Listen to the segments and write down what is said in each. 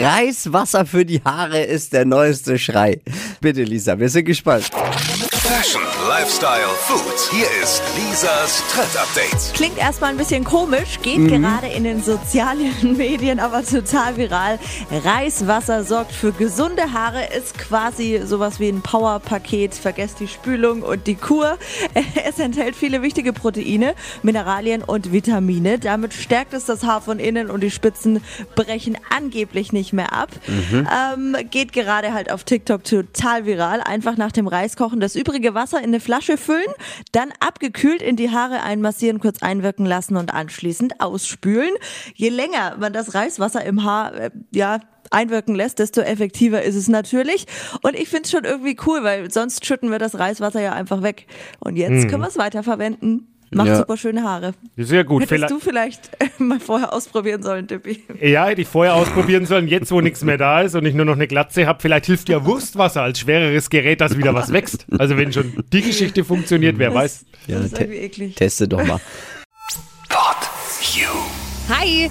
Reiswasser für die Haare ist der neueste Schrei. Bitte, Lisa, wir sind gespannt. Fashion, Lifestyle, Food. Hier ist Lisas Trend Update. Klingt erstmal ein bisschen komisch, geht gerade in den sozialen Medien aber total viral. Reiswasser sorgt für gesunde Haare, ist quasi sowas wie ein Powerpaket. Vergesst die Spülung und die Kur. Es enthält viele wichtige Proteine, Mineralien und Vitamine. Damit stärkt es das Haar von innen und die Spitzen brechen angeblich nicht mehr ab. Ähm, geht gerade halt auf TikTok total viral. Einfach nach dem Reiskochen das übrige Wasser in eine Flasche füllen, dann abgekühlt in die Haare einmassieren, kurz einwirken lassen und anschließend ausspülen. Je länger man das Reiswasser im Haar, äh, ja, einwirken lässt, desto effektiver ist es natürlich. Und ich finde es schon irgendwie cool, weil sonst schütten wir das Reiswasser ja einfach weg. Und jetzt können wir es weiterverwenden. Macht Ja. super schöne Haare. Sehr gut. Hättest Vielleicht- du vielleicht äh, mal vorher ausprobieren sollen, Tippi. Ja, hätte ich vorher ausprobieren sollen, jetzt wo nichts mehr da ist und ich nur noch eine Glatze habe. Vielleicht hilft ja Wurstwasser als schwereres Gerät, dass wieder was wächst. Also wenn schon die Geschichte funktioniert, wer weiß. Ja, das ist te- irgendwie eklig. teste doch mal. Hi!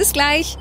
Bis gleich.